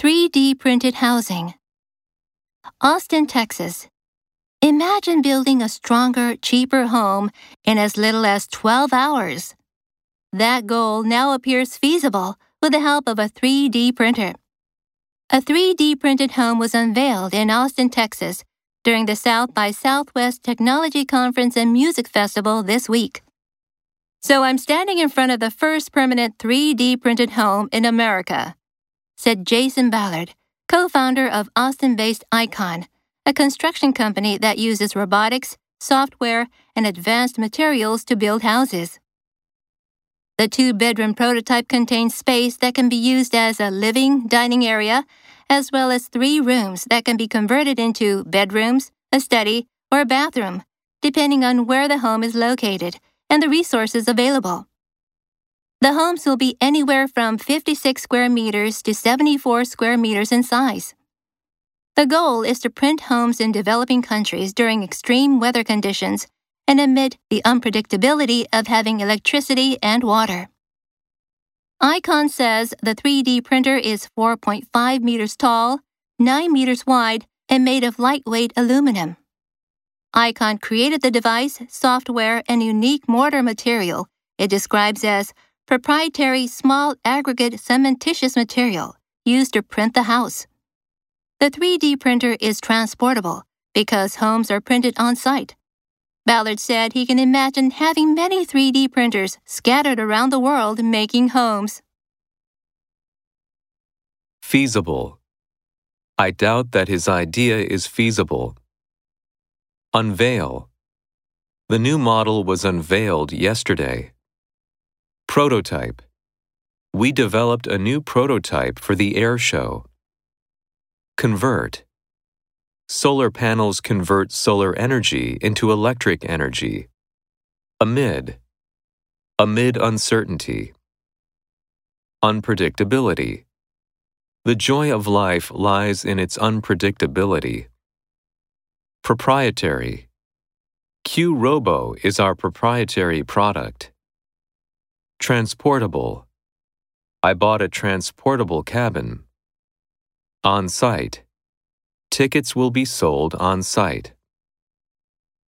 3D printed housing. Austin, Texas. Imagine building a stronger, cheaper home in as little as 12 hours. That goal now appears feasible with the help of a 3D printer. A 3D printed home was unveiled in Austin, Texas during the South by Southwest Technology Conference and Music Festival this week. So I'm standing in front of the first permanent 3D printed home in America, said Jason Ballard, co founder of Austin based Icon, a construction company that uses robotics, software, and advanced materials to build houses. The two bedroom prototype contains space that can be used as a living, dining area, as well as three rooms that can be converted into bedrooms, a study, or a bathroom, depending on where the home is located and the resources available. The homes will be anywhere from 56 square meters to 74 square meters in size. The goal is to print homes in developing countries during extreme weather conditions and amid the unpredictability of having electricity and water. Icon says the 3D printer is 4.5 meters tall, 9 meters wide, and made of lightweight aluminum. Icon created the device, software, and unique mortar material it describes as proprietary small aggregate cementitious material used to print the house. The 3D printer is transportable because homes are printed on site. Ballard said he can imagine having many 3D printers scattered around the world making homes. Feasible. I doubt that his idea is feasible. Unveil. The new model was unveiled yesterday. Prototype. We developed a new prototype for the air show. Convert. Solar panels convert solar energy into electric energy. Amid. Amid uncertainty. Unpredictability. The joy of life lies in its unpredictability. Proprietary. Q Robo is our proprietary product. Transportable. I bought a transportable cabin. On site. Tickets will be sold on site.